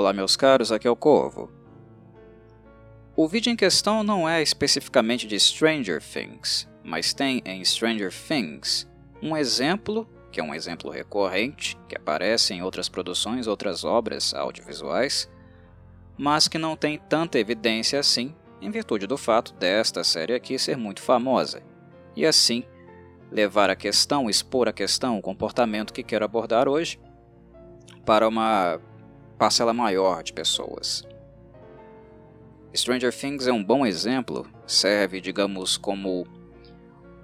Olá, meus caros, aqui é o Corvo. O vídeo em questão não é especificamente de Stranger Things, mas tem em Stranger Things um exemplo, que é um exemplo recorrente, que aparece em outras produções, outras obras audiovisuais, mas que não tem tanta evidência assim, em virtude do fato desta série aqui ser muito famosa, e assim levar a questão, expor a questão, o comportamento que quero abordar hoje, para uma parcela maior de pessoas. Stranger Things é um bom exemplo, serve, digamos, como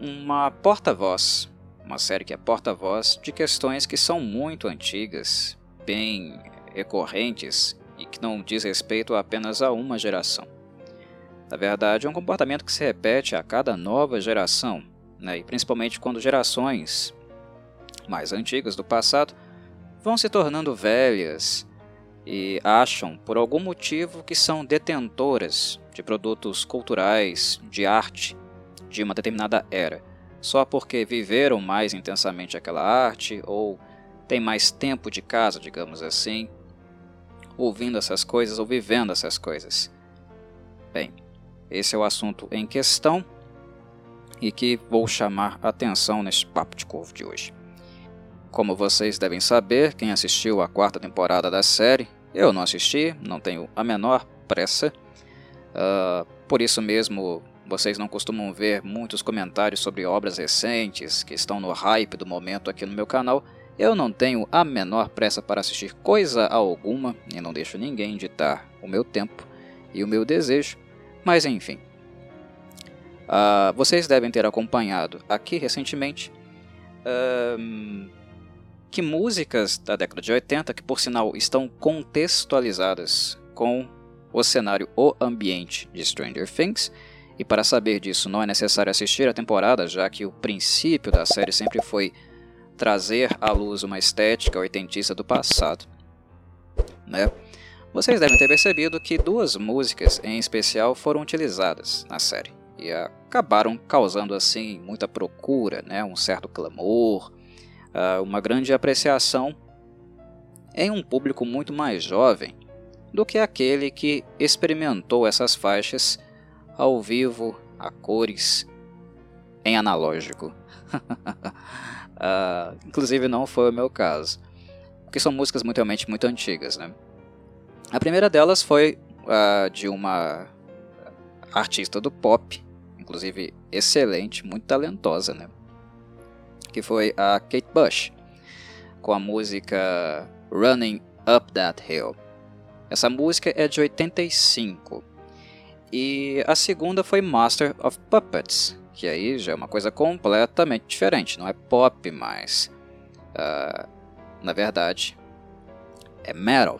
uma porta-voz, uma série que é porta-voz de questões que são muito antigas, bem recorrentes e que não diz respeito apenas a uma geração. Na verdade, é um comportamento que se repete a cada nova geração, né? e principalmente quando gerações mais antigas do passado vão se tornando velhas e acham, por algum motivo, que são detentoras de produtos culturais, de arte, de uma determinada era, só porque viveram mais intensamente aquela arte ou têm mais tempo de casa, digamos assim, ouvindo essas coisas ou vivendo essas coisas. Bem, esse é o assunto em questão e que vou chamar atenção neste papo de corvo de hoje. Como vocês devem saber, quem assistiu à quarta temporada da série, eu não assisti, não tenho a menor pressa. Uh, por isso mesmo, vocês não costumam ver muitos comentários sobre obras recentes que estão no hype do momento aqui no meu canal. Eu não tenho a menor pressa para assistir coisa alguma e não deixo ninguém ditar o meu tempo e o meu desejo. Mas enfim, Uh, vocês devem ter acompanhado aqui recentemente uh, que músicas da década de 80, que por sinal estão contextualizadas com o cenário O Ambiente de Stranger Things, e para saber disso não é necessário assistir a temporada, já que o princípio da série sempre foi trazer à luz uma estética oitentista do passado. Né? Vocês devem ter percebido que duas músicas em especial foram utilizadas na série e acabaram causando assim muita procura, né, um certo clamor, uma grande apreciação em um público muito mais jovem do que aquele que experimentou essas faixas ao vivo, a cores, em analógico. uh, inclusive não foi o meu caso, porque são músicas muito, realmente muito antigas. Né? A primeira delas foi uh, de uma artista do pop inclusive excelente, muito talentosa, né? Que foi a Kate Bush, com a música Running Up That Hill. Essa música é de 85. E a segunda foi Master of Puppets, que aí já é uma coisa completamente diferente, não é pop mais. Uh, na verdade, é metal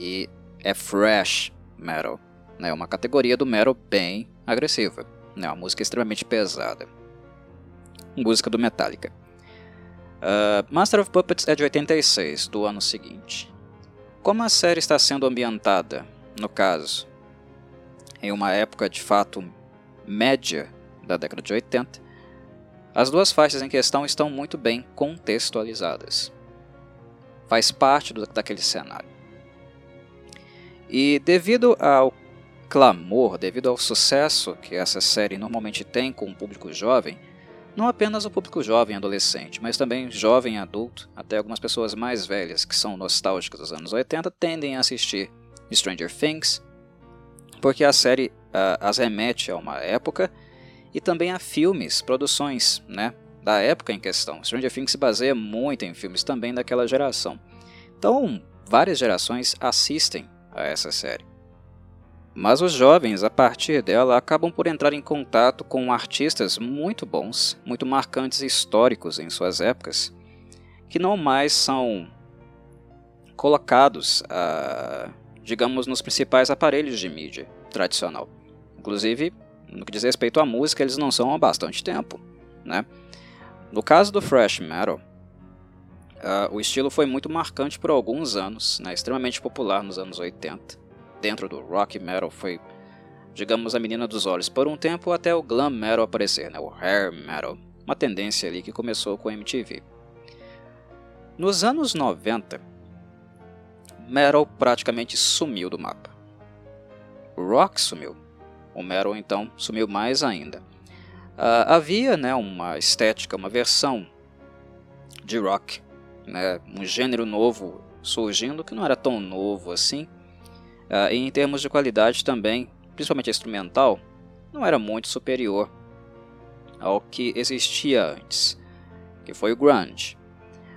e é fresh metal, né? uma categoria do metal bem agressiva. É uma música extremamente pesada. Música do Metallica. Uh, Master of Puppets é de 86, do ano seguinte. Como a série está sendo ambientada, no caso, em uma época de fato média da década de 80, as duas faixas em questão estão muito bem contextualizadas. Faz parte do, daquele cenário. E devido ao clamor devido ao sucesso que essa série normalmente tem com o público jovem, não apenas o público jovem adolescente, mas também jovem adulto, até algumas pessoas mais velhas que são nostálgicas dos anos 80 tendem a assistir Stranger Things, porque a série uh, as remete a uma época e também a filmes, produções, né, da época em questão. Stranger Things se baseia muito em filmes também daquela geração. Então, várias gerações assistem a essa série. Mas os jovens, a partir dela, acabam por entrar em contato com artistas muito bons, muito marcantes e históricos em suas épocas, que não mais são colocados, ah, digamos, nos principais aparelhos de mídia tradicional. Inclusive, no que diz respeito à música, eles não são há bastante tempo. Né? No caso do thrash metal, uh, o estilo foi muito marcante por alguns anos, né? extremamente popular nos anos 80 dentro do rock metal foi, digamos, a menina dos olhos por um tempo até o glam metal aparecer, né, o hair metal, uma tendência ali que começou com a MTV. Nos anos 90, metal praticamente sumiu do mapa. O rock sumiu. O metal então sumiu mais ainda. Uh, havia né, uma estética, uma versão de rock, né, um gênero novo surgindo que não era tão novo assim. Uh, e em termos de qualidade também, principalmente instrumental, não era muito superior ao que existia antes, que foi o grunge.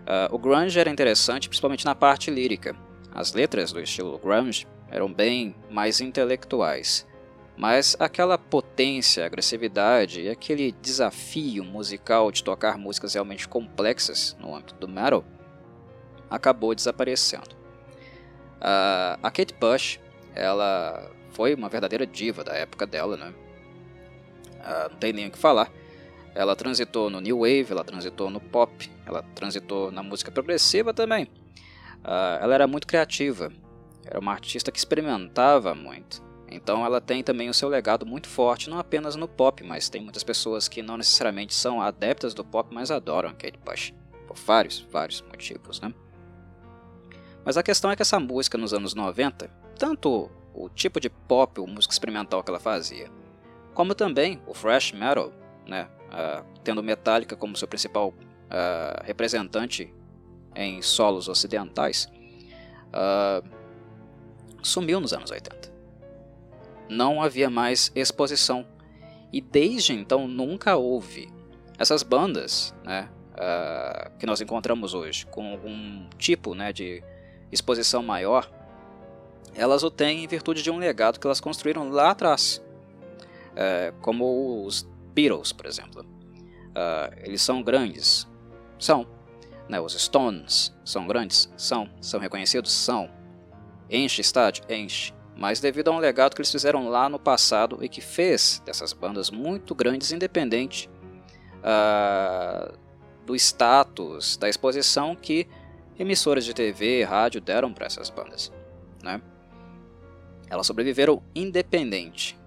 Uh, o grunge era interessante principalmente na parte lírica. As letras do estilo grunge eram bem mais intelectuais, mas aquela potência, agressividade e aquele desafio musical de tocar músicas realmente complexas no âmbito do metal acabou desaparecendo. Uh, a Kate Bush, ela foi uma verdadeira diva da época dela, né? Uh, não tem nem o que falar. Ela transitou no New Wave, ela transitou no pop, ela transitou na música progressiva também. Uh, ela era muito criativa, era uma artista que experimentava muito. Então ela tem também o seu legado muito forte, não apenas no pop, mas tem muitas pessoas que não necessariamente são adeptas do pop, mas adoram Kate Bush. Por vários, vários motivos, né? Mas a questão é que essa música nos anos 90, tanto o tipo de pop ou música experimental que ela fazia, como também o thrash metal, né, uh, tendo Metallica como seu principal uh, representante em solos ocidentais, uh, sumiu nos anos 80. Não havia mais exposição e desde então nunca houve essas bandas, né, que nós encontramos hoje com algum tipo, né, de exposição maior, elas o têm em virtude de um legado que elas construíram lá atrás, é, como os Beatles, por exemplo. Uh, eles são grandes? São. Né, os Stones são grandes? São. São reconhecidos? São. Enche estádio? Enche. Mas devido a um legado que eles fizeram lá no passado e que fez dessas bandas muito grandes, independente uh, do status, da exposição que emissoras de TV e rádio deram para essas bandas. Né? Elas sobreviveram independente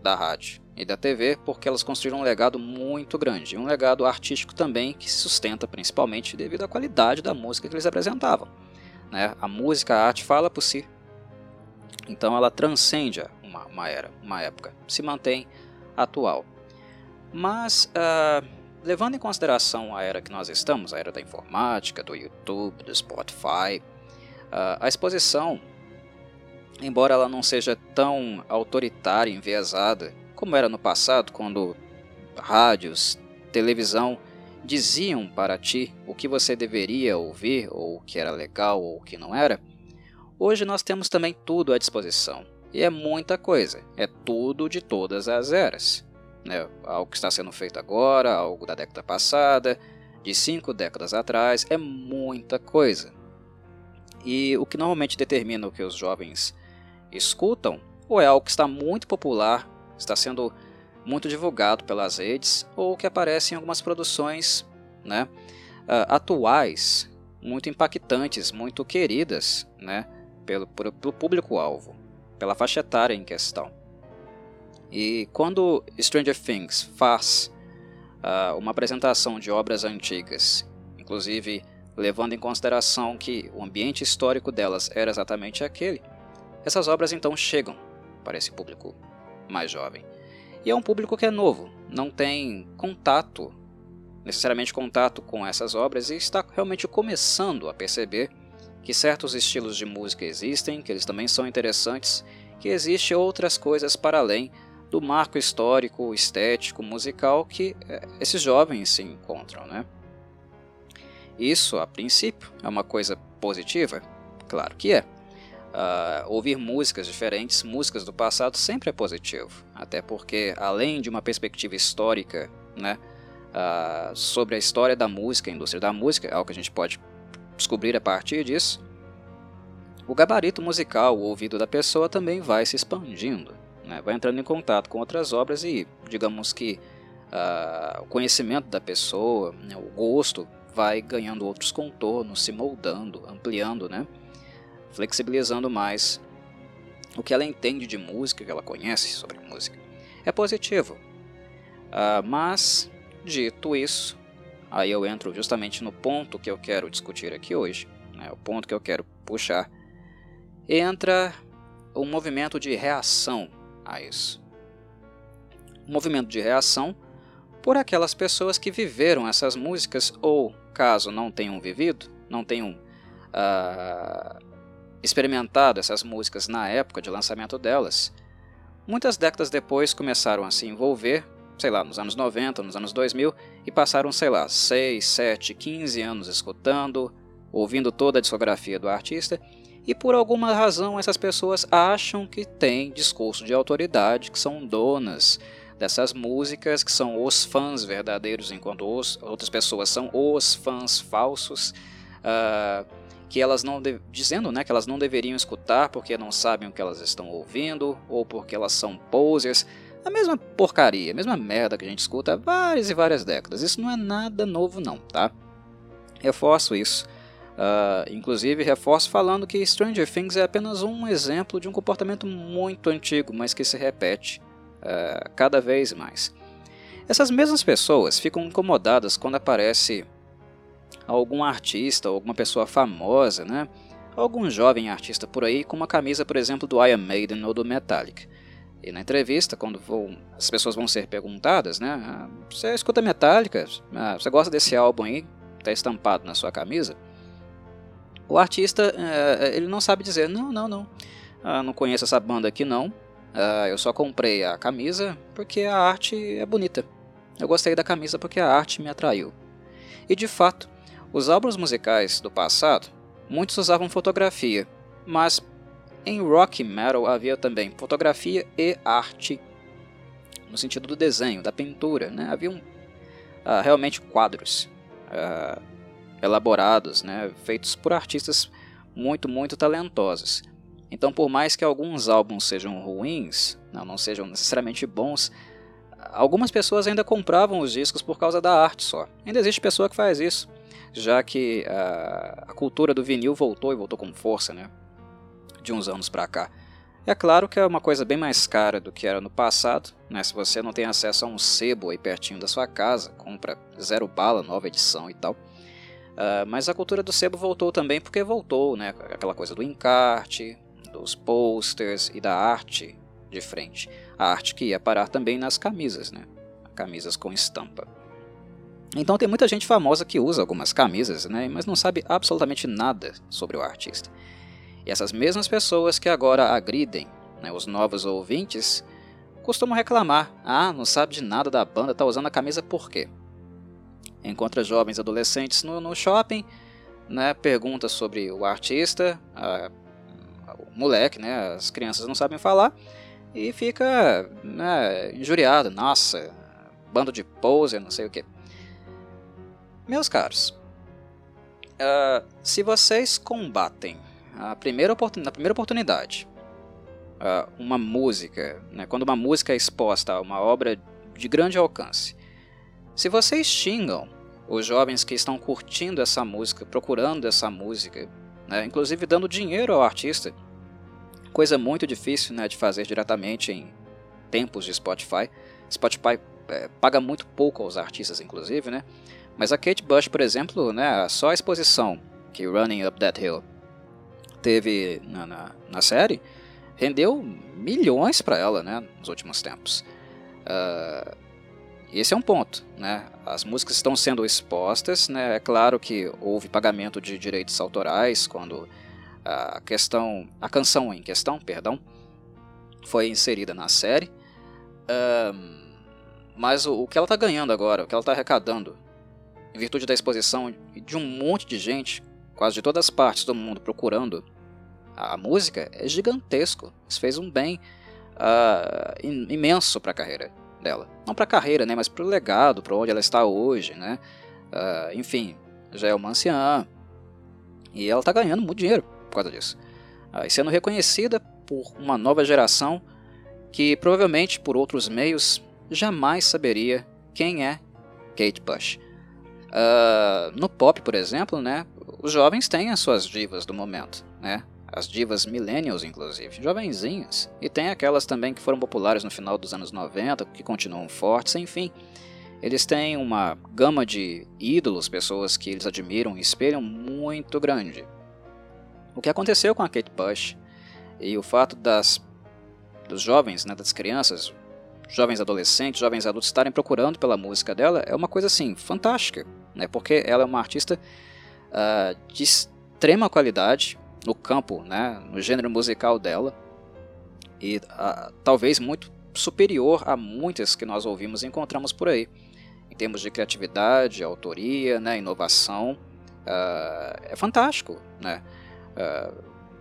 da rádio e da TV porque elas construíram um legado muito grande, um legado artístico também que se sustenta principalmente devido à qualidade da música que eles apresentavam. Né? A música, a arte fala por si. Então ela transcende uma, uma era, uma época, se mantém atual. Mas uh, levando em consideração a era que nós estamos, a era da informática, do YouTube, do Spotify, a exposição, embora ela não seja tão autoritária e enviesada como era no passado, quando rádios, televisão diziam para ti o que você deveria ouvir, ou o que era legal ou o que não era, hoje nós temos também tudo à disposição. E é muita coisa, é tudo de todas as eras né, algo que está sendo feito agora, algo da década passada, de cinco décadas atrás, é muita coisa. E o que normalmente determina o que os jovens escutam, ou é algo que está muito popular, está sendo muito divulgado pelas redes, ou que aparece em algumas produções né, uh, atuais, muito impactantes, muito queridas né, pelo, pelo público-alvo, pela faixa etária em questão. E quando Stranger Things faz uh, uma apresentação de obras antigas, inclusive levando em consideração que o ambiente histórico delas era exatamente aquele, essas obras então chegam para esse público mais jovem. E é um público que é novo, não tem contato, necessariamente contato com essas obras e está realmente começando a perceber que certos estilos de música existem, que eles também são interessantes, que existem outras coisas para além do marco histórico, estético, musical que eh, esses jovens se encontram. Né? Isso, a princípio, é uma coisa positiva? Claro que é. Uh, ouvir músicas diferentes, músicas do passado, sempre é positivo. Até porque, além de uma perspectiva histórica né, uh, sobre a história da música, a indústria da música, é algo que a gente pode descobrir a partir disso, o gabarito musical, o ouvido da pessoa também vai se expandindo né? vai entrando em contato com outras obras e, digamos que, uh, o conhecimento da pessoa, né? o gosto, vai ganhando outros contornos, se moldando, ampliando, né? flexibilizando mais o que ela entende de música, que ela conhece sobre música. É positivo. Uh, mas, dito isso, aí eu entro justamente no ponto que eu quero discutir aqui hoje, né? o ponto que eu quero puxar, entra um movimento de reação a isso. Movimento de reação por aquelas pessoas que viveram essas músicas ou, caso não tenham vivido, não tenham uh, experimentado essas músicas na época de lançamento delas, muitas décadas depois começaram a se envolver, sei lá, nos anos 90, nos anos 2000, e passaram, sei lá, 6, 7, 15 anos escutando, ouvindo toda a discografia do artista, e por alguma razão essas pessoas acham que têm discurso de autoridade, que são donas dessas músicas, que são os fãs verdadeiros, enquanto os, outras pessoas são os fãs falsos, uh, que elas não dizendo né, que elas não deveriam escutar porque não sabem o que elas estão ouvindo, ou porque elas são posers. A mesma porcaria, a mesma merda que a gente escuta há várias e várias décadas. Isso não é nada novo não, tá? Reforço isso. Uh, inclusive, reforço falando que Stranger Things é apenas um exemplo de um comportamento muito antigo, mas que se repete uh, cada vez mais. Essas mesmas pessoas ficam incomodadas quando aparece algum artista, alguma pessoa famosa, né? algum jovem artista por aí com uma camisa, por exemplo, do Iron Maiden ou do Metallica. E na entrevista, quando as pessoas vão ser perguntadas, né? Ah, você escuta Metallica? Você gosta desse álbum aí? Está estampado na sua camisa? O artista, eh, ele não sabe dizer, não, não, não. Ah, não conheço essa banda aqui não. Uh, eu só comprei a camisa porque a arte é bonita. Eu gostei da camisa porque a arte me atraiu. E de fato, os álbuns musicais do passado, muitos usavam fotografia, mas em rock metal havia também fotografia e arte, no sentido do desenho, da pintura. Né? Havia uh, realmente quadros uh, elaborados, né? feitos por artistas muito, muito talentosos. Então, por mais que alguns álbuns sejam ruins, não, não sejam necessariamente bons, algumas pessoas ainda compravam os discos por causa da arte só. Ainda existe pessoa que faz isso, já que a, a cultura do vinil voltou e voltou com força, né? De uns anos para cá. É claro que é uma coisa bem mais cara do que era no passado, né? Se você não tem acesso a um sebo aí pertinho da sua casa, compra zero bala, nova edição e tal. Uh, mas a cultura do sebo voltou também porque voltou, né? Aquela coisa do encarte, dos posters e da arte de frente. A arte que ia parar também nas camisas, né? Camisas com estampa. Então tem muita gente famosa que usa algumas camisas, né? Mas não sabe absolutamente nada sobre o artista. E essas mesmas pessoas que agora agridem né, os novos ouvintes costumam reclamar: ah, não sabe de nada da banda, tá usando a camisa por quê? Encontra jovens adolescentes no, no shopping, né, pergunta sobre o artista, a moleque, né? As crianças não sabem falar e fica né, injuriado. Nossa, bando de poser, não sei o que. Meus caros, uh, se vocês combatem a primeira na primeira oportunidade uh, uma música, né, quando uma música é exposta a uma obra de grande alcance, se vocês xingam os jovens que estão curtindo essa música, procurando essa música, né, inclusive dando dinheiro ao artista, coisa muito difícil né, de fazer diretamente em tempos de Spotify. Spotify é, paga muito pouco aos artistas, inclusive, né? Mas a Kate Bush, por exemplo, né, só a exposição que Running Up That Hill teve na, na, na série rendeu milhões para ela né, nos últimos tempos. Uh, esse é um ponto. Né? As músicas estão sendo expostas. Né? É claro que houve pagamento de direitos autorais quando a questão, a canção em questão, perdão, foi inserida na série. Um, mas o, o, que ela está ganhando agora, o que ela está arrecadando, em virtude da exposição de um monte de gente, quase de todas as partes do mundo, procurando a, música, é gigantesco. Isso fez um bem uh, imenso para a carreira dela. Não para a carreira, né, mas para o legado, para onde ela está hoje. Né? Uh, enfim, já é uma anciã. E ela está ganhando muito dinheiro por causa disso. Ah, e sendo reconhecida por uma nova geração que provavelmente por outros meios jamais saberia quem é Kate Bush. Uh, no pop, por exemplo, né, os jovens têm as suas divas do momento, né, as divas millennials, inclusive, jovenzinhas, e tem aquelas também que foram populares no final dos anos 90, que continuam fortes, enfim. Eles têm uma gama de ídolos, pessoas que eles admiram e espelham muito grande. O que aconteceu com a Kate Bush e o fato das dos jovens, né, das crianças, jovens adolescentes, jovens adultos estarem procurando pela música dela é uma coisa assim fantástica, né? Porque ela é uma artista uh, de extrema qualidade no campo, né? No gênero musical dela e uh, talvez muito superior a muitas que nós ouvimos e encontramos por aí, em termos de criatividade, autoria, né? Inovação, uh, é fantástico, né?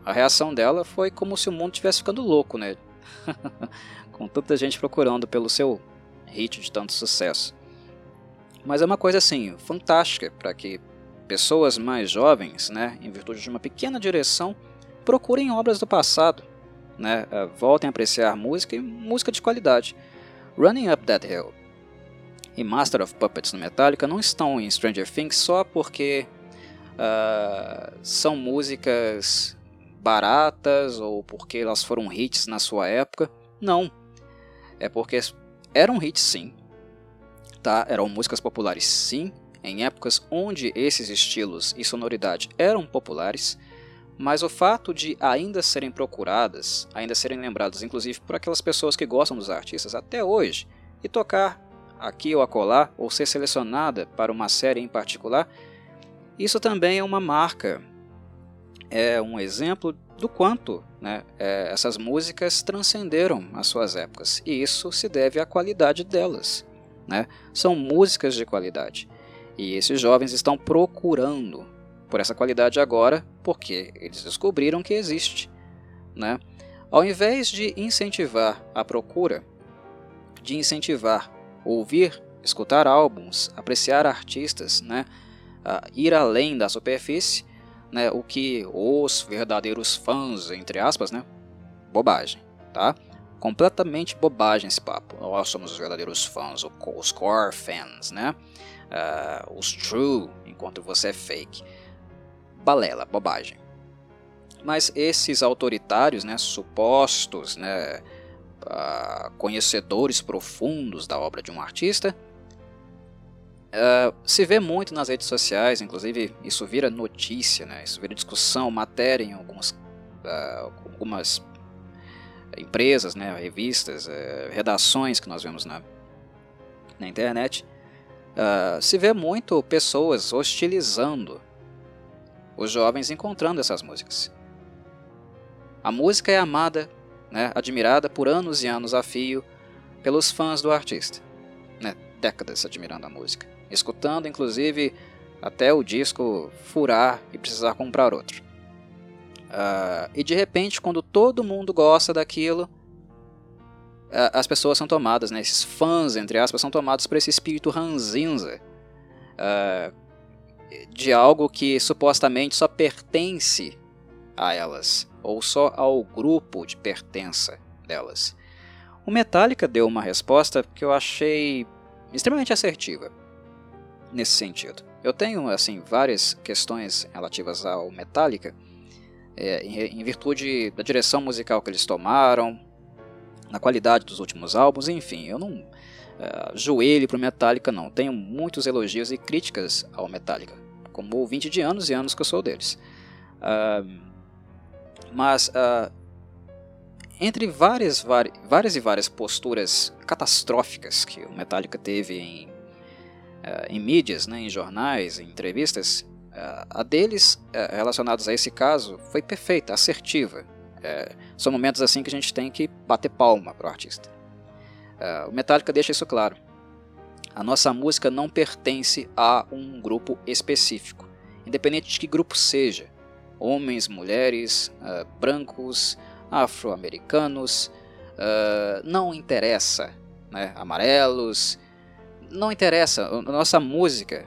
a reação dela foi como se o mundo estivesse ficando louco, né? com tanta gente procurando pelo seu hit de tanto sucesso. Mas é uma coisa assim, fantástica para que pessoas mais jovens, né, em virtude de uma pequena direção, procurem obras do passado, né, eh, voltem a apreciar música e música de qualidade. Running Up That Hill e Master of Puppets no Metallica não estão em Stranger Things só porque uh, são músicas baratas ou porque elas foram hits na sua época. Não. É porque eram hits sim. Tá? Eram músicas populares sim, em épocas onde esses estilos e sonoridade eram populares, mas o fato de ainda serem procuradas, ainda serem lembradas, inclusive por aquelas pessoas que gostam dos artistas até hoje, e tocar aqui ou acolá, ou ser selecionada para uma série em particular, isso também é uma marca é um exemplo do quanto né, é, essas músicas transcenderam as suas épocas, e isso se deve à qualidade delas. Né? São músicas de qualidade, e esses jovens estão procurando por essa qualidade agora porque eles descobriram que existe. Né? Ao invés de incentivar a procura, de incentivar ouvir, escutar álbuns, apreciar artistas, né, ir além da superfície, né, o que os verdadeiros fãs, entre aspas, né, bobagem, tá? Completamente bobagem esse papo. Nós somos os verdadeiros fãs, os core fans, né? Uh, os true, enquanto você é fake. Balela, bobagem. Mas esses autoritários, né, supostos, né, uh, conhecedores profundos da obra de um artista, Uh, se vê muito nas redes sociais, inclusive isso vira notícia, né? isso vira discussão, matéria em algumas, uh, algumas empresas, né? revistas, uh, redações que nós vemos na, na internet. Se vê muito pessoas hostilizando os jovens encontrando essas músicas. A música é amada, né? admirada por anos e anos a fio pelos fãs do artista, né? décadas admirando a música escutando inclusive até o disco furar e precisar comprar outro. Uh, e de repente, quando todo mundo gosta daquilo, uh, as pessoas são tomadas, né, esses fãs, entre aspas, são tomados por esse espírito ranzinza uh, de algo que supostamente só pertence a elas, ou só ao grupo de pertença delas. O Metallica deu uma resposta que eu achei extremamente assertiva nesse sentido. Eu tenho assim várias questões relativas ao Metallica, é, em, em, virtude da direção musical que eles tomaram, na qualidade dos últimos álbuns, enfim, eu não é, joelho para o Metallica não. Tenho muitos elogios e críticas ao Metallica, como ouvinte de anos e anos que eu sou deles. Uh, mas uh, entre várias, várias e várias posturas catastróficas que o Metallica teve em uh, em mídias, né, em jornais, em entrevistas, uh, a deles uh, relacionados a esse caso foi perfeita, assertiva. São momentos assim que a gente tem que bater palma para o artista. o Metallica deixa isso claro. A nossa música não pertence a um grupo específico, independente de que grupo seja. Homens, mulheres, brancos, afro-americanos, não interessa. Né? Amarelos, não interessa, a nossa música,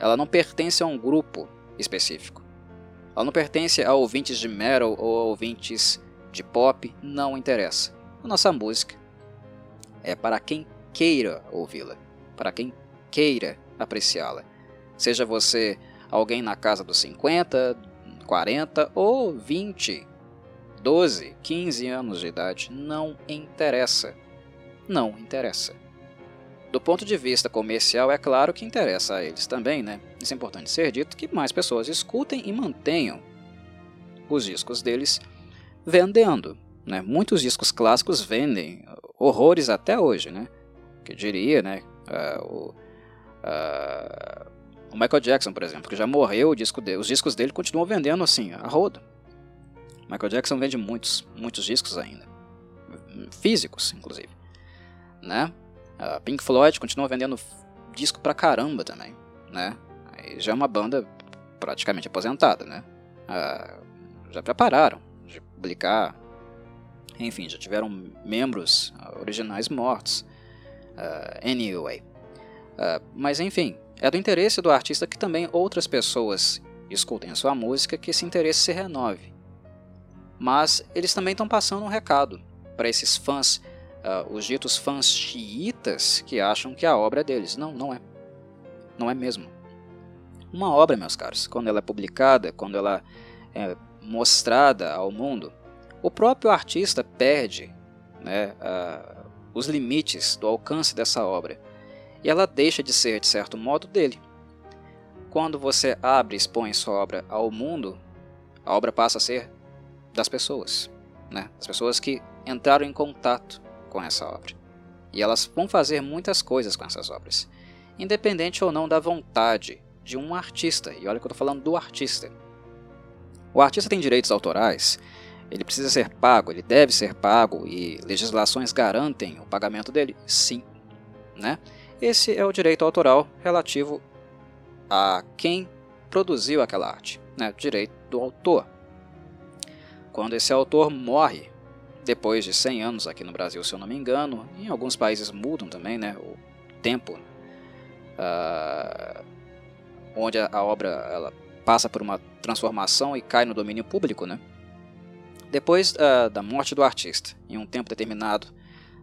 ela não pertence a um grupo específico. Ela não pertence a ouvintes de metal ou a ouvintes de pop, não interessa. A nossa música é para quem queira ouvi-la, para quem queira apreciá-la. Seja você alguém na casa dos 50, 40 ou 20, 12, 15 anos de idade, não interessa. Não interessa. Do ponto de vista comercial, é claro que interessa a eles também, né? Isso é importante ser dito que mais pessoas escutem e mantenham os discos deles vendendo. Né? Muitos discos clássicos vendem horrores até hoje, né? Que diria, né? Uh, o, uh, o, Michael Jackson, por exemplo, que já morreu, disco dele, os discos dele continuam vendendo assim, a rodo. Michael Jackson vende muitos, muitos discos ainda, físicos, inclusive, né? Uh, Pink Floyd continua vendendo disco pra caramba também, né? Aí já é uma banda praticamente aposentada, né? já prepararam de publicar enfim, já tiveram membros uh, originais mortos. Uh, anyway. Uh, mas enfim, é do interesse do artista que também outras pessoas escutem a sua música, que esse interesse se renove. Mas eles também estão passando um recado para esses fãs, uh, os ditos fãs xiitas, que acham que a obra é deles. Não, não é. Não é mesmo. Uma obra, meus caros, quando ela é publicada, quando ela é mostrada ao mundo, o próprio artista perde né, uh, os limites do alcance dessa obra e ela deixa de ser, de certo modo, dele. Quando você abre e expõe sua obra ao mundo, a obra passa a ser das pessoas, né? as pessoas que entraram em contato com essa obra. E elas vão fazer muitas coisas com essas obras, independente ou não da vontade de um artista. E olha que eu estou falando do artista. O artista tem direitos autorais ele precisa ser pago, ele deve ser pago e legislações garantem o pagamento dele? Sim. Né? Esse é o direito autoral relativo a quem produziu aquela arte, né? direito do autor. Quando esse autor morre, depois de 100 anos aqui no Brasil, se eu não me engano, em alguns países mudam também né? o tempo, uh, onde a, obra ela passa por uma transformação e cai no domínio público, né? Depois uh, da morte do artista, em um tempo determinado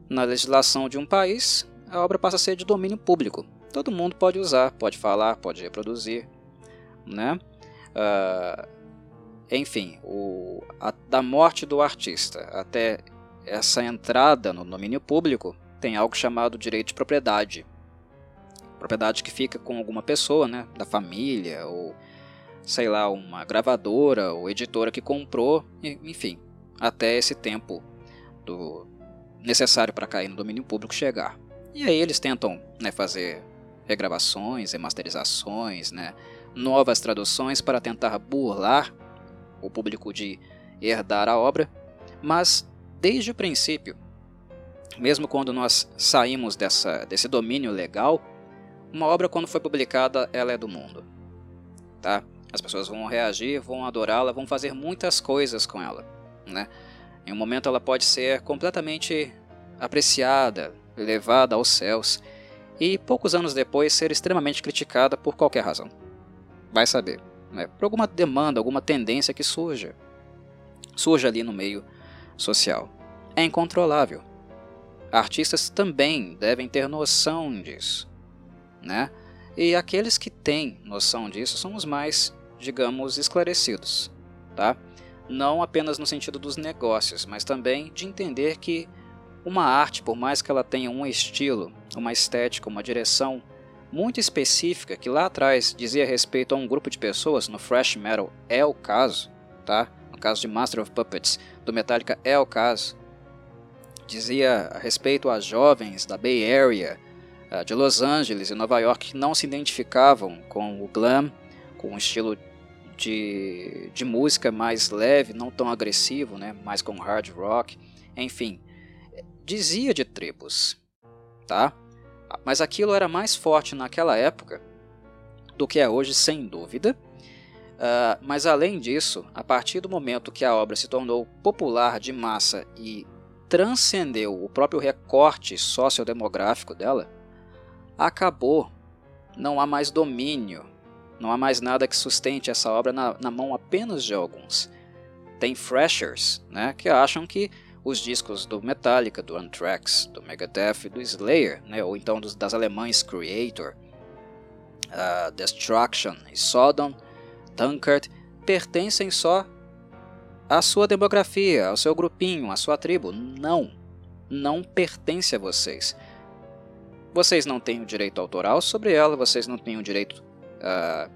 na legislação de um país, a obra passa a ser de domínio público. Todo mundo pode usar, pode falar, pode reproduzir, né? Uh, enfim, o, a, da morte do artista até essa entrada no domínio público tem algo chamado direito de propriedade. Propriedade que fica com alguma pessoa, né, da família ou sei lá, uma gravadora ou editora que comprou, enfim, até esse tempo do necessário para cair no domínio público chegar. E aí eles tentam né, fazer regravações, remasterizações, né, novas traduções para tentar burlar o público de herdar a obra, mas desde o princípio, mesmo quando nós saímos dessa, desse domínio legal, uma obra quando foi publicada ela é do mundo, tá? As pessoas vão reagir, vão adorá-la, vão fazer muitas coisas com ela. Né? Em um momento ela pode ser completamente apreciada, levada aos céus, e poucos anos depois ser extremamente criticada por qualquer razão. Vai saber, né? por alguma demanda, alguma tendência que surja. Surge ali no meio social. É incontrolável. Artistas também devem ter noção disso. Né? E aqueles que têm noção disso são os mais digamos, esclarecidos, tá? Não apenas no sentido dos negócios, mas também de entender que uma arte, por mais que ela tenha um estilo, uma estética, uma direção muito específica, que lá atrás dizia respeito a um grupo de pessoas, no thrash metal é o caso, tá? No caso de Master of Puppets, do Metallica é o caso. Dizia a respeito a jovens da Bay Area, eh, de Los Angeles e Nova York que não se identificavam com o glam, com o estilo de, de música mais leve, não tão agressivo, né? mais com hard rock, enfim, dizia de tribos, tá? Mas aquilo era mais forte naquela época do que é hoje, sem dúvida. Uh, mas além disso, a partir do momento que a obra se tornou popular de massa e transcendeu o próprio recorte sociodemográfico dela, acabou. Não há mais domínio não há mais nada que sustente essa obra na, na mão apenas de alguns. Tem freshers né, que acham que os discos do Metallica, do Anthrax, do Megadeth, do Slayer, né, ou então dos, das alemães Creator, uh, Destruction e Sodom, Dunkard, pertencem só à sua demografia, ao seu grupinho, à sua tribo. Não, não pertence a vocês. Vocês não têm o direito autoral sobre ela, vocês não têm o direito uh,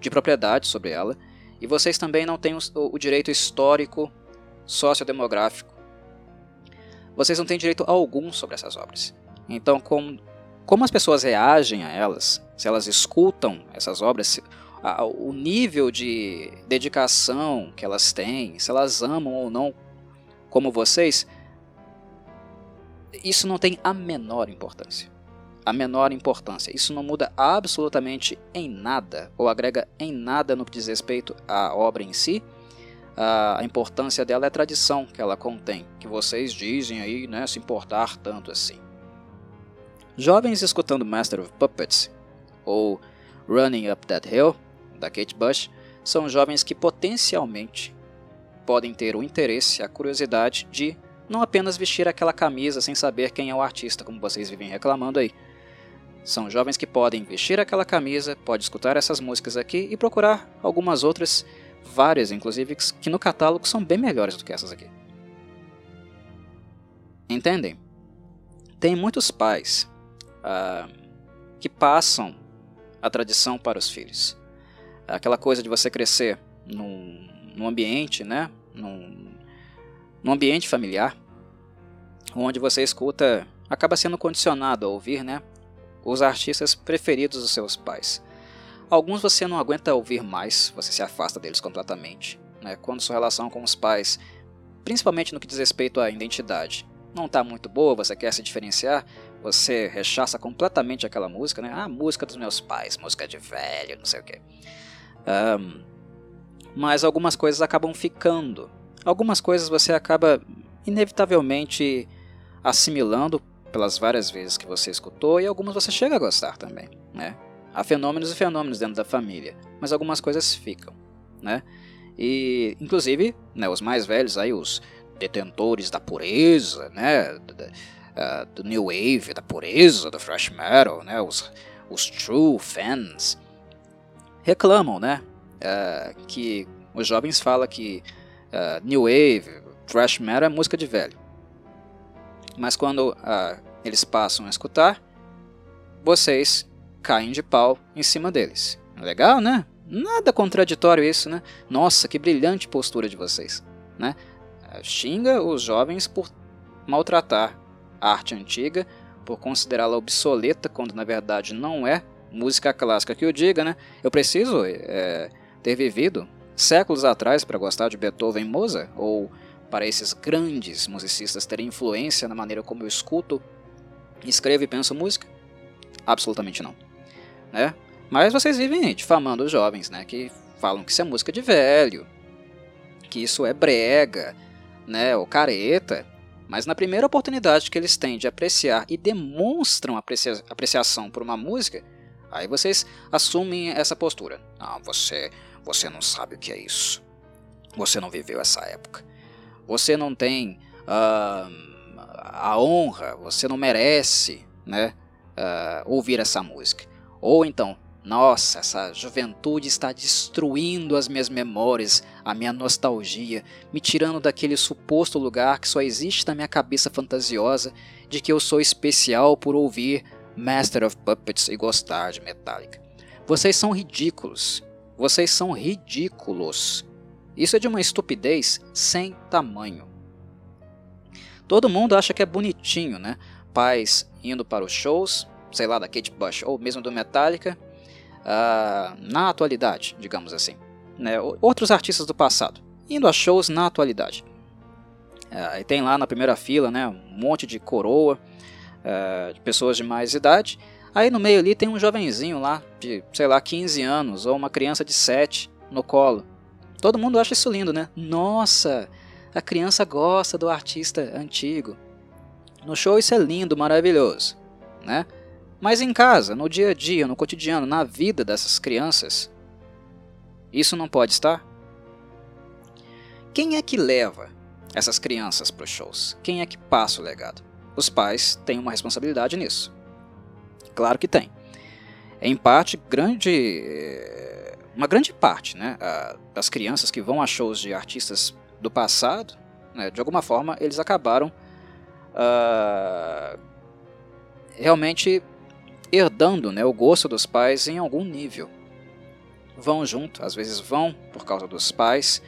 de propriedade sobre ela E vocês também não têm o, o direito histórico, sociodemográfico. Vocês não têm direito algum sobre essas obras. Então, como, como as pessoas reagem a elas, se elas escutam essas obras, se, a, o nível de dedicação que elas têm, se elas amam ou não como vocês, isso não tem a menor importância. A menor importância. Isso não muda absolutamente em nada, ou agrega em nada no que diz respeito à obra em si. A importância dela é a tradição que ela contém, que vocês dizem aí, né, se importar tanto assim. Jovens escutando Master of Puppets ou Running Up That Hill, da Kate Bush, são jovens que potencialmente podem ter o interesse, a curiosidade de não apenas vestir aquela camisa sem saber quem é o artista, como vocês vivem reclamando aí. São jovens que podem vestir aquela camisa, pode escutar essas músicas aqui e procurar algumas outras, várias inclusive, que no catálogo são bem melhores do que essas aqui. Entendem? Tem muitos pais ah, que passam a tradição para os filhos. Aquela coisa de você crescer num, num ambiente, né? Num, num ambiente familiar, onde você escuta, acaba sendo condicionado a ouvir, né, os artistas preferidos dos seus pais. Alguns você não aguenta ouvir mais, você se afasta deles completamente, né, quando sua relação com os pais, principalmente no que diz respeito à identidade, não está muito boa, você quer se diferenciar, você rechaça completamente aquela música, né? Ah, música dos meus pais, música de velho, não sei o que. Um, mas algumas coisas acabam ficando Algumas coisas você acaba inevitavelmente assimilando pelas várias vezes que você escutou e algumas você chega a gostar também, né? Há fenômenos e fenômenos dentro da família, mas algumas coisas ficam, né? E inclusive, né, os mais velhos aí, os detentores da pureza, né, do, uh, do new wave, da pureza, do thrash metal, né, os, os true fans reclamam, né, uh, que os jovens falam que uh, new wave, thrash metal é música de velho. Mas quando eles passam a escutar, vocês caem de pau em cima deles. Legal, né? Nada contraditório isso, né? Nossa, que brilhante postura de vocês, né? Uh, xinga os jovens por maltratar a arte antiga, por considerá-la obsoleta, quando na verdade não é música clássica que o diga, né? Eu preciso é, ter vivido séculos atrás para gostar de Beethoven e Mozart, ou para esses grandes musicistas terem influência na maneira como eu escuto, escrevo e penso música? Absolutamente não. Né? Mas vocês vivem difamando os jovens, né? que falam que isso é música de velho, que isso é brega, né? ou careta. Mas na primeira oportunidade que eles têm de apreciar e demonstram aprecia apreciação por uma música, aí vocês assumem essa postura. Ah, você você não sabe o que é isso. Você não viveu essa época. Você não tem uh, a honra, você não merece né, uh, ouvir essa música. Ou então, nossa, essa juventude está destruindo as minhas memórias, a minha nostalgia, me tirando daquele suposto lugar que só existe na minha cabeça fantasiosa de que eu sou especial por ouvir Master of Puppets e gostar de Metallica. Vocês são ridículos. Vocês são ridículos. Isso é de uma estupidez sem tamanho. Todo mundo acha que é bonitinho, né? Pais indo para os shows, sei lá, da Kate Bush ou mesmo do Metallica, uh, na atualidade, digamos assim. Né? Outros artistas do passado, indo a shows na atualidade. Uh, e tem lá na primeira fila né, um monte de coroa, uh, de pessoas de mais idade, Aí no meio ali tem um jovenzinho lá, de, sei lá, 15 anos, ou uma criança de 7 no colo. Todo mundo acha isso lindo, né? Nossa, a criança gosta do artista antigo. No show isso é lindo, maravilhoso, né? Mas em casa, no dia a dia, no cotidiano, na vida dessas crianças, isso não pode estar? Quem é que leva essas crianças para os shows? Quem é que passa o legado? Os pais têm uma responsabilidade nisso. Claro que tem. Em parte, grande, uma grande parte né, das crianças que vão a shows de artistas do passado, né, de alguma forma, eles acabaram uh, realmente herdando né, o gosto dos pais em algum nível. vão junto, às vezes vão por causa dos pais.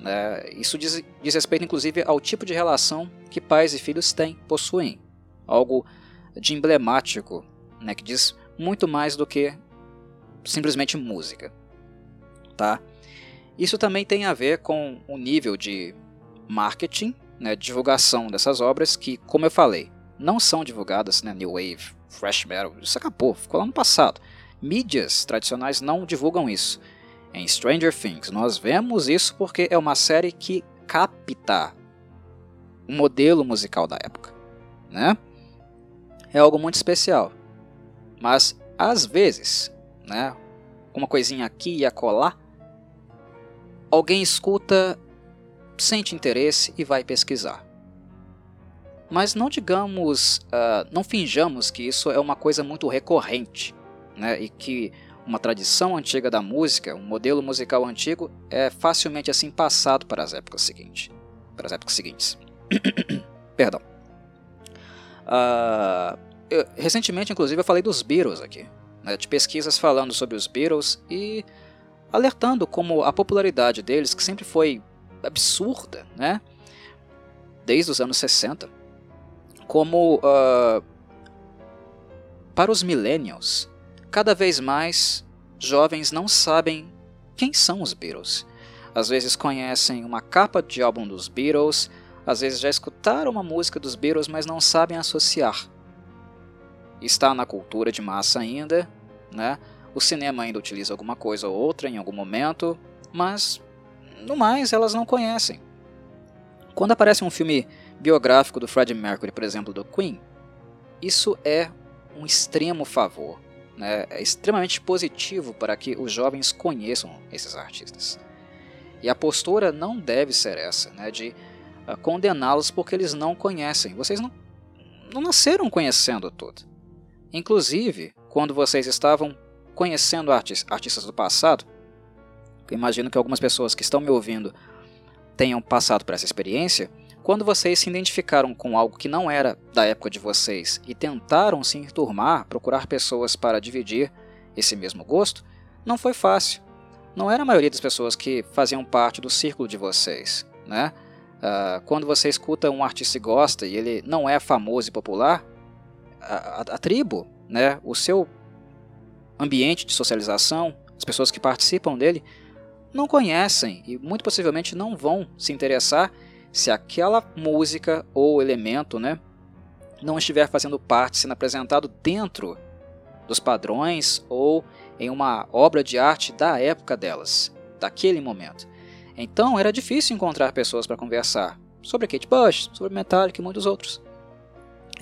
Né? Isso diz, diz respeito, inclusive, ao tipo de relação que pais e filhos têm, possuem. Algo de emblemático, né? que diz muito mais do que simplesmente música. Tá? Isso também tem a ver com o nível de marketing, né, divulgação dessas obras que, como eu falei, não são divulgadas, né, New Wave, Fresh Metal, isso acabou, ficou lá no passado. Mídias tradicionais não divulgam isso. Em Stranger Things, nós vemos isso porque é uma série que capta o modelo musical da época, né? É algo muito especial. Mas às vezes, né, uma coisinha aqui e acolá, alguém escuta, sente interesse e vai pesquisar. Mas não digamos, uh, não finjamos que isso é uma coisa muito recorrente, né? E que uma tradição antiga da música, um modelo musical antigo, é facilmente assim passado para as épocas seguintes. Para as épocas seguintes. Perdão. Uh, eu, recentemente, inclusive, eu falei dos Beatles aqui, né, de pesquisas falando sobre os Beatles e alertando como a popularidade deles, que sempre foi absurda, né, desde os anos 60, como uh, para os millennials, cada vez mais jovens não sabem quem são os Beatles. Às vezes conhecem uma capa de álbum dos Beatles, às vezes já escutaram uma música dos Beatles, mas não sabem associar. Está na cultura de massa ainda, né? O cinema ainda utiliza alguma coisa ou outra em algum momento, mas no mais elas não conhecem. Quando aparece um filme biográfico do Freddie Mercury, por exemplo, do Queen, isso é um extremo favor, né? é extremamente positivo para que os jovens conheçam esses artistas. E a postura não deve ser essa, né? de uh, condená-los porque eles não conhecem. Vocês não, não nasceram conhecendo tudo. Inclusive, quando vocês estavam conhecendo artis artistas do passado, eu imagino que algumas pessoas que estão me ouvindo tenham passado por essa experiência, quando vocês se identificaram com algo que não era da época de vocês e tentaram se enturmar, procurar pessoas para dividir esse mesmo gosto, não foi fácil. Não era a maioria das pessoas que faziam parte do círculo de vocês. Né? Uh, quando você escuta um artista e gosta e ele não é famoso e popular, a, a, a tribo, né, o seu ambiente de socialização, as pessoas que participam dele, não conhecem e muito possivelmente não vão se interessar se aquela música ou elemento né, não estiver fazendo parte, sendo apresentado dentro dos padrões ou em uma obra de arte da época delas, daquele momento. Então era difícil encontrar pessoas para conversar sobre Kate Bush, sobre Metallica e muitos outros.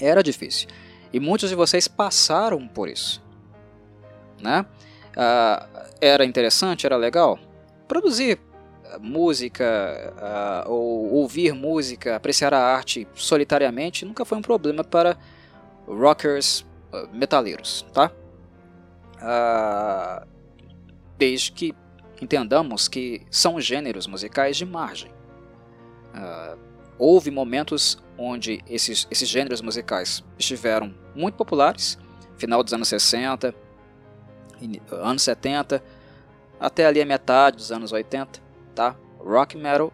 Era difícil. E muitos de vocês passaram por isso. Né? Ah, era interessante, era legal? Produzir música uh, ou ouvir música, apreciar a arte solitariamente nunca foi um problema para rockers uh, metaleiros, tá? Uh, desde que entendamos que são gêneros musicais de margem. houve momentos onde esses, esses gêneros musicais estiveram muito populares, final dos anos 60, anos 70, até ali a metade dos anos 80, tá? Rock metal,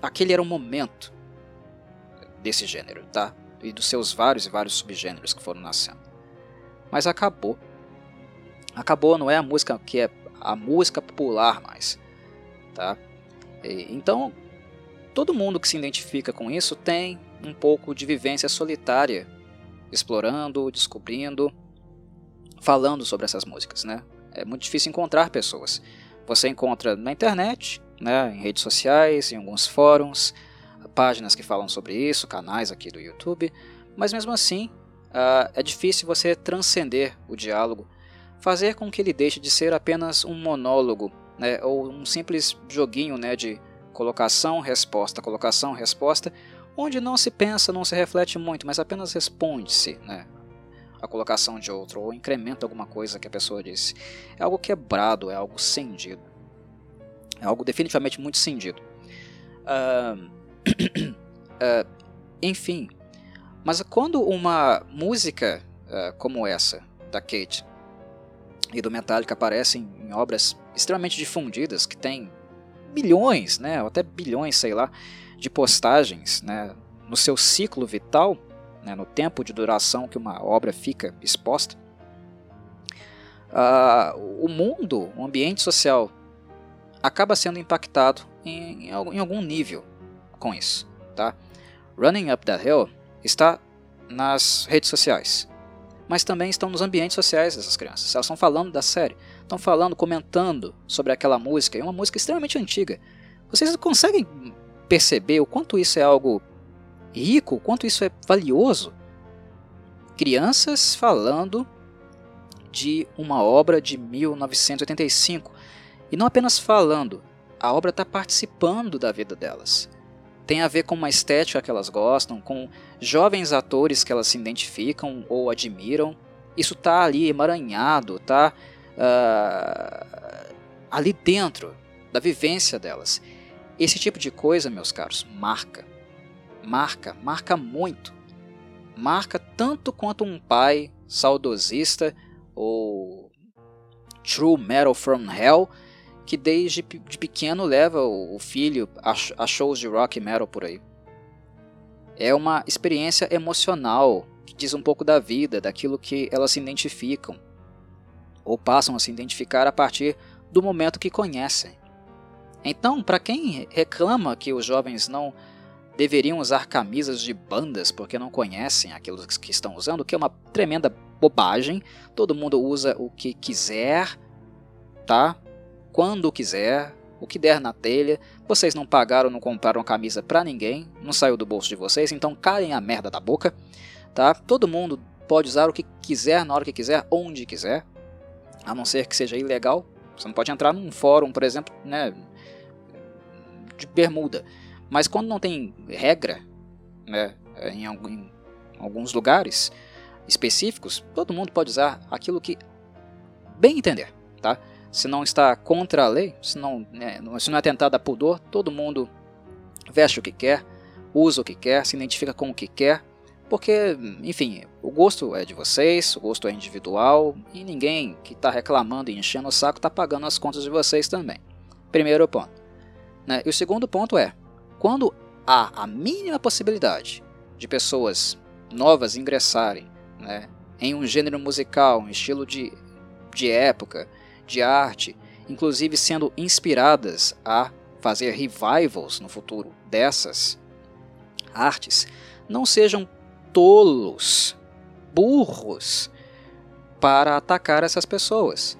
aquele era o momento desse gênero, tá? E dos seus vários e vários subgêneros que foram nascendo. Mas acabou. Acabou, não é a música que é a música popular mais, tá? E, então, todo mundo que se identifica com isso tem um pouco de vivência solitária, explorando, descobrindo, falando sobre essas músicas, né? É muito difícil encontrar pessoas. Você encontra na internet, né, em redes sociais, em alguns fóruns, páginas que falam sobre isso, canais aqui do YouTube, mas mesmo assim uh, é difícil você transcender o diálogo, fazer com que ele deixe de ser apenas um monólogo né, ou um simples joguinho né, de colocação, resposta, colocação, resposta, onde não se pensa, não se reflete muito, mas apenas responde-se né, a colocação de outro ou incrementa alguma coisa que a pessoa disse. É algo quebrado, é algo cendido. É algo definitivamente muito cindido. Uh, uh, enfim, mas quando uma música uh, como essa, da Kate, e do Metallica aparecem em obras extremamente difundidas que têm milhões, né, ou até bilhões, sei lá, de postagens, né, no seu ciclo vital, né, no tempo de duração que uma obra fica exposta. Uh, o mundo, o ambiente social, acaba sendo impactado em, em algum nível com isso. Tá? Running Up That Hill está nas redes sociais, mas também estão nos ambientes sociais dessas crianças. Elas estão falando da série, estão falando, comentando sobre aquela música, é uma música extremamente antiga. Vocês conseguem perceber o quanto isso é algo rico, o quanto isso é valioso? Crianças falando de uma obra de 1985 e não apenas falando, a obra está participando da vida delas tem a ver com uma estética que elas gostam, com jovens atores que elas se identificam ou admiram. Isso está ali emaranhado, está uh, ah, ali dentro da vivência delas. Esse tipo de coisa, meus caros, marca. Marca, marca muito. Marca tanto quanto um pai saudosista ou true metal from hell que desde de pequeno leva o filho a shows de rock e metal por aí. É uma experiência emocional que diz um pouco da vida, daquilo que elas se identificam, ou passam a se identificar a partir do momento que conhecem. Então, para quem reclama que os jovens não deveriam usar camisas de bandas porque não conhecem aquilo que estão usando, que é uma tremenda bobagem, todo mundo usa o que quiser, tá? Quando quiser, o que der na telha. Vocês não pagaram, não compraram camisa pra ninguém, não saiu do bolso de vocês, então calem a merda da boca, tá? Todo mundo pode usar o que quiser, na hora que quiser, onde quiser, a não ser que seja ilegal. Você não pode entrar num fórum, por exemplo, né, de bermuda. Mas quando não tem regra, né, em, em alguns lugares específicos, todo mundo pode usar aquilo que bem entender, tá? Se não está contra a lei, se não, né, se não é tentado a pudor, todo mundo veste o que quer, usa o que quer, se identifica com o que quer, porque, enfim, o gosto é de vocês, o gosto é individual e ninguém que está reclamando e enchendo o saco está pagando as contas de vocês também. Primeiro ponto. Né? E o segundo ponto é: quando há a mínima possibilidade de pessoas novas ingressarem né, em um gênero musical, um estilo de, de época, de arte, inclusive sendo inspiradas a fazer revivals no futuro dessas artes, não sejam tolos, burros, para atacar essas pessoas.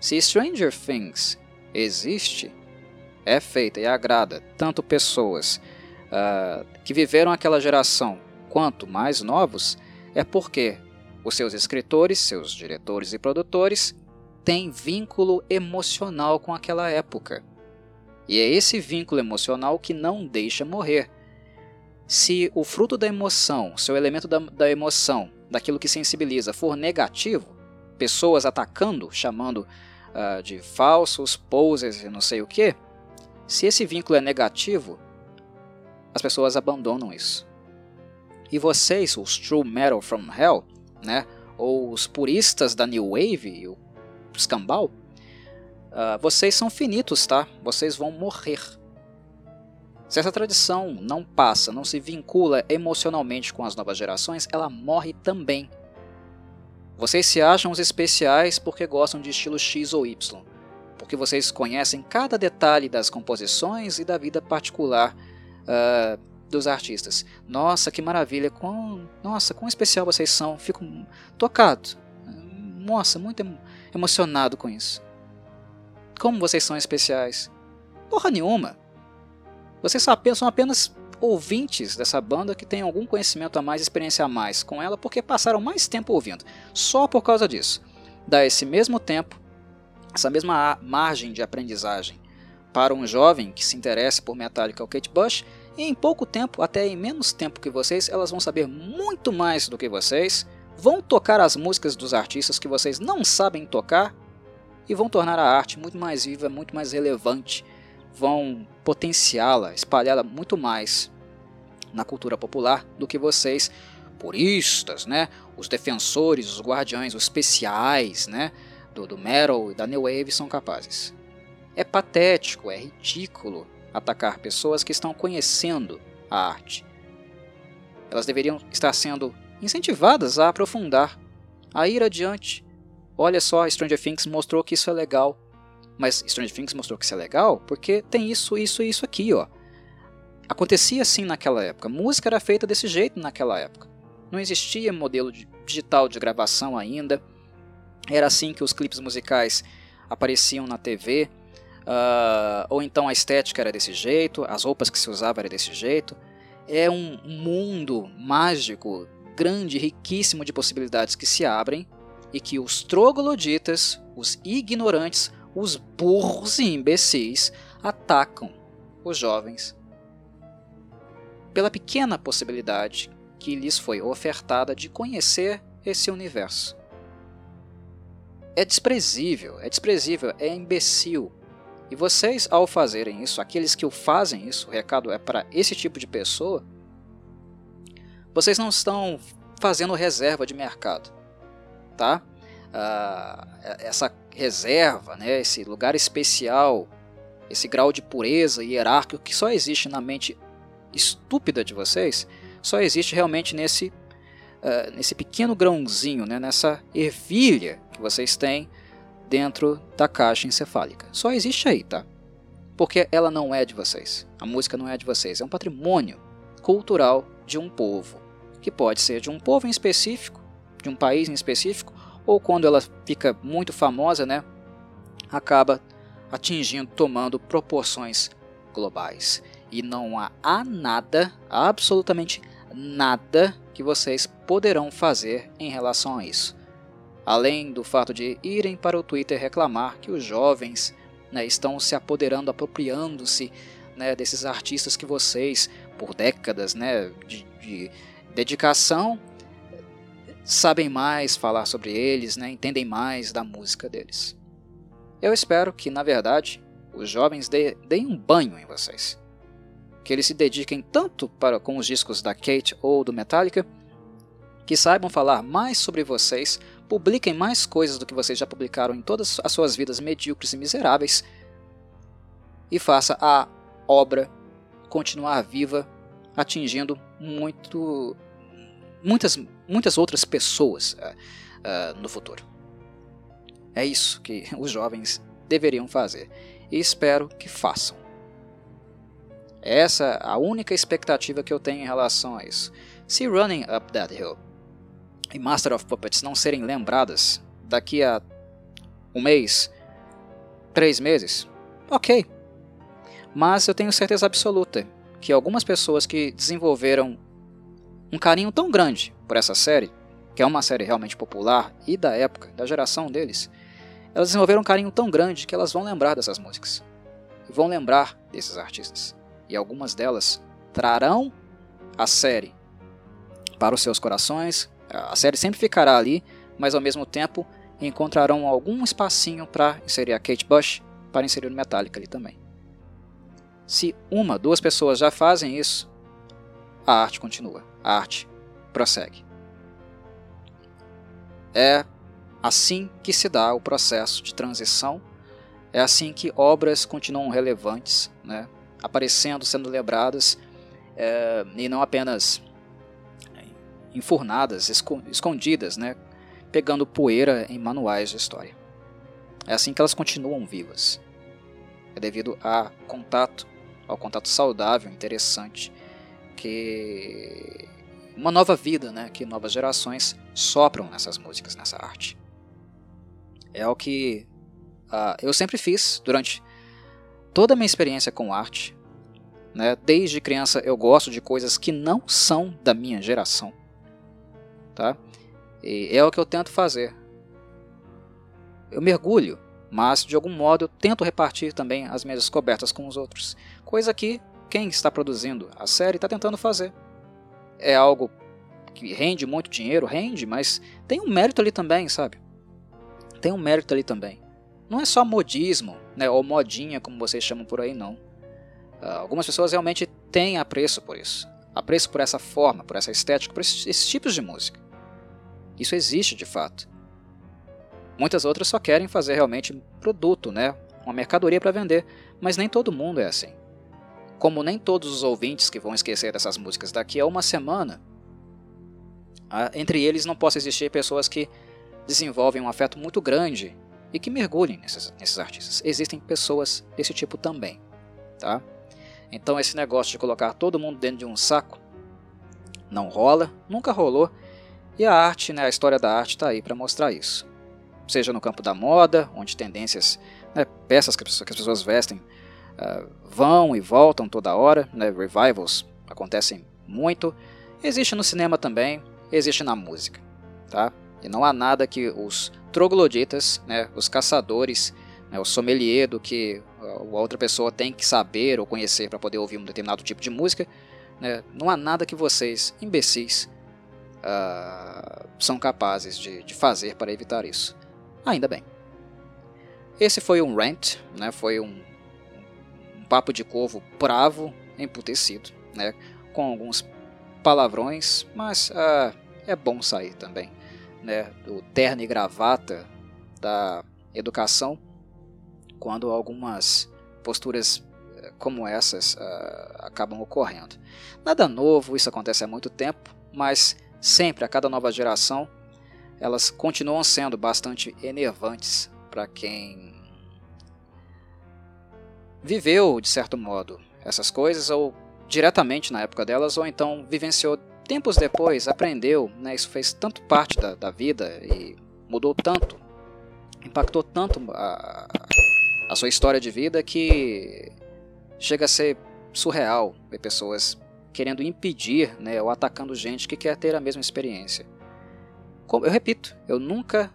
Se Stranger Things existe, é feita e agrada tanto pessoas uh, que viveram aquela geração quanto mais novos, é porque os seus escritores, seus diretores e produtores tem vínculo emocional com aquela época. E é esse vínculo emocional que não deixa morrer. Se o fruto da emoção, seu elemento da, da emoção, daquilo que sensibiliza, for negativo, pessoas atacando, chamando uh, de falsos, poses e não sei o que, se esse vínculo é negativo, as pessoas abandonam isso. E vocês, os True Metal from Hell, né, ou os puristas da New Wave, o escambau, uh, vocês são finitos, tá? Vocês vão morrer. Se essa tradição não passa, não se vincula emocionalmente com as novas gerações, ela morre também. Vocês se acham os especiais porque gostam de estilo X ou Y, porque vocês conhecem cada detalhe das composições e da vida particular uh, dos artistas. Nossa, que maravilha! Quão, nossa, quão especial vocês são! Fico tocado. Nossa, muito emocionado com isso. Como vocês são especiais? Porra nenhuma! Vocês são apenas ouvintes dessa banda que têm algum conhecimento a mais, experiência a mais com ela, porque passaram mais tempo ouvindo. Só por causa disso. Dá esse mesmo tempo, essa mesma margem de aprendizagem para um jovem que se interessa por Metallica ou Kate Bush, e em pouco tempo, até em menos tempo que vocês, elas vão saber muito mais do que vocês vão tocar as músicas dos artistas que vocês não sabem tocar e vão tornar a arte muito mais viva, muito mais relevante, vão potenciá-la, espalhá-la muito mais na cultura popular do que vocês, puristas, né? os defensores, os guardiões, os especiais né? do, do metal e da new wave são capazes. É patético, é ridículo atacar pessoas que estão conhecendo a arte. Elas deveriam estar sendo incentivadas a aprofundar, a ir adiante. Olha só, Stranger Things mostrou que isso é legal. Mas Stranger Things mostrou que isso é legal porque tem isso, isso e isso aqui, ó. Acontecia assim naquela época. Música era feita desse jeito naquela época. Não existia modelo digital de gravação ainda. Era assim que os clipes musicais apareciam na TV. Uh, ah, ou então a estética era desse jeito, as roupas que se usava era desse jeito. É um mundo mágico, grande, riquíssimo de possibilidades que se abrem e que os trogloditas, os ignorantes, os burros e imbecis atacam os jovens pela pequena possibilidade que lhes foi ofertada de conhecer esse universo. É desprezível, é desprezível, é imbecil. E vocês, ao fazerem isso, aqueles que o fazem isso, o recado é para esse tipo de pessoa, vocês não estão fazendo reserva de mercado, tá? Ah, essa reserva, né, esse lugar especial, esse grau de pureza hierárquico que só existe na mente estúpida de vocês, só existe realmente nesse, uh, nesse pequeno grãozinho, né, nessa ervilha que vocês têm dentro da caixa encefálica. Só existe aí, tá? Porque ela não é de vocês. A música não é de vocês. É um patrimônio cultural de um povo, que pode ser de um povo em específico, de um país em específico, ou quando ela fica muito famosa, né, acaba atingindo, tomando proporções globais. E não há nada, absolutamente nada que vocês poderão fazer em relação a isso. Além do fato de irem para o Twitter reclamar que os jovens né, estão se apoderando, apropriando-se né, desses artistas que vocês, por décadas né, de, de dedicação, sabem mais falar sobre eles, né, entendem mais da música deles. Eu espero que, na verdade, os jovens deem um banho em vocês que eles se dediquem tanto para com os discos da Kate ou do Metallica, que saibam falar mais sobre vocês, publiquem mais coisas do que vocês já publicaram em todas as suas vidas medíocres e miseráveis, e faça a obra continuar viva, atingindo muito, muitas, muitas outras pessoas uh, uh, no futuro. É isso que os jovens deveriam fazer e espero que façam. Essa é a única expectativa que eu tenho em relação a isso. Se Running Up That Hill e Master of Puppets não serem lembradas daqui a um mês, três meses, ok. Mas eu tenho certeza absoluta que algumas pessoas que desenvolveram um carinho tão grande por essa série, que é uma série realmente popular e da época, da geração deles, elas desenvolveram um carinho tão grande que elas vão lembrar dessas músicas. E vão lembrar desses artistas e algumas delas trarão a série para os seus corações. A série sempre ficará ali, mas ao mesmo tempo encontrarão algum espacinho para inserir a Kate Bush, para inserir o Metallica ali também. Se uma, duas pessoas já fazem isso, a arte continua, a arte prossegue. É assim que se dá o processo de transição, é assim que obras continuam relevantes, né? aparecendo, sendo lembradas, é, e não apenas enfurnadas, escondidas, né, pegando poeira em manuais de história. É assim que elas continuam vivas. É devido a contato, ao contato saudável, interessante, que uma nova vida, né, que novas gerações sopram nessas músicas, nessa arte. É o que uh, eu sempre fiz durante toda a minha experiência com arte, né, desde criança eu gosto de coisas que não são da minha geração. Tá? E é o que eu tento fazer. Eu mergulho, mas de algum modo eu tento repartir também as minhas descobertas com os outros. Coisa que quem está produzindo a série está tentando fazer. É algo que rende muito dinheiro, rende, mas tem um mérito ali também, sabe? Tem um mérito ali também. Não é só modismo, né, ou modinha, como vocês chamam por aí, não. Uh, algumas pessoas realmente têm apreço por isso. Apreço por essa forma, por essa estética, por esses, esses tipos de música. Isso existe de fato. Muitas outras só querem fazer realmente produto, né? uma mercadoria para vender, mas nem todo mundo é assim. Como nem todos os ouvintes que vão esquecer dessas músicas daqui a uma semana, entre eles não possa existir pessoas que desenvolvem um afeto muito grande e que mergulhem nesses, nesses artistas. Existem pessoas desse tipo também, tá? Então esse negócio de colocar todo mundo dentro de um saco não rola, nunca rolou, e a arte, né, a história da arte está aí para mostrar isso. Seja no campo da moda, onde tendências, né, peças que as pessoas vestem uh, vão e voltam toda hora, né, revivals acontecem muito. Existe no cinema também, existe na música, tá? E não há nada que os trogloditas, né, os caçadores, né, o sommelier do que a outra pessoa tem que saber ou conhecer para poder ouvir um determinado tipo de música, né, não há nada que vocês, imbecis, uh, são capazes de, de, fazer para evitar isso. Ainda bem. Esse foi um rant, né, foi um papo de corvo bravo, emputecido, né, com alguns palavrões, mas uh, é bom sair também né, do terno e gravata da educação, quando algumas posturas eh, como essas uh, acabam ocorrendo. Nada novo, isso acontece há muito tempo, mas sempre, a cada nova geração, elas continuam sendo bastante enervantes para quem viveu, de certo modo, essas coisas, ou diretamente na época delas, ou então vivenciou tempos depois aprendeu, né, isso fez tanto parte da, da vida e mudou tanto, impactou tanto a, a sua história de vida que chega a ser surreal ver pessoas querendo impedir né, ou atacando gente que quer ter a mesma experiência. Como, eu repito, eu nunca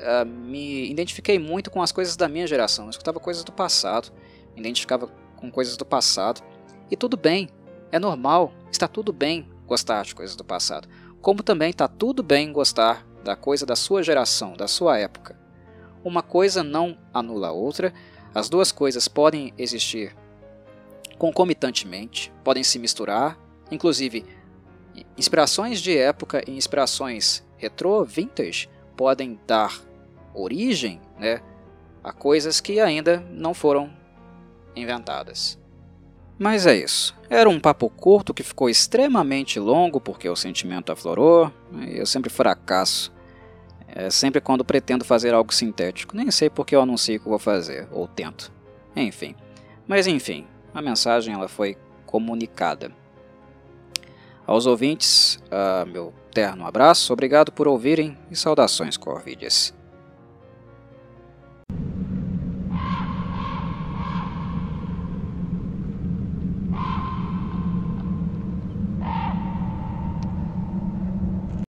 uh, me identifiquei muito com as coisas da minha geração. Eu escutava coisas do passado, identificava com coisas do passado. E tudo bem, é normal, está tudo bem gostar de coisas do passado, como também está tudo bem gostar da coisa da sua geração, da sua época. Uma coisa não anula a outra, as duas coisas podem existir concomitantemente, podem se misturar, inclusive inspirações de época e inspirações retro, vintage, podem dar origem né, a coisas que ainda não foram inventadas. Mas é isso. Era um papo curto que ficou extremamente longo porque o sentimento aflorou e eu sempre fracasso. É sempre quando pretendo fazer algo sintético. Nem sei porque eu anuncio que vou fazer, ou tento. Enfim. Mas enfim, a mensagem ela foi comunicada. Aos ouvintes, uh, meu terno abraço, obrigado por ouvirem e saudações Corvides.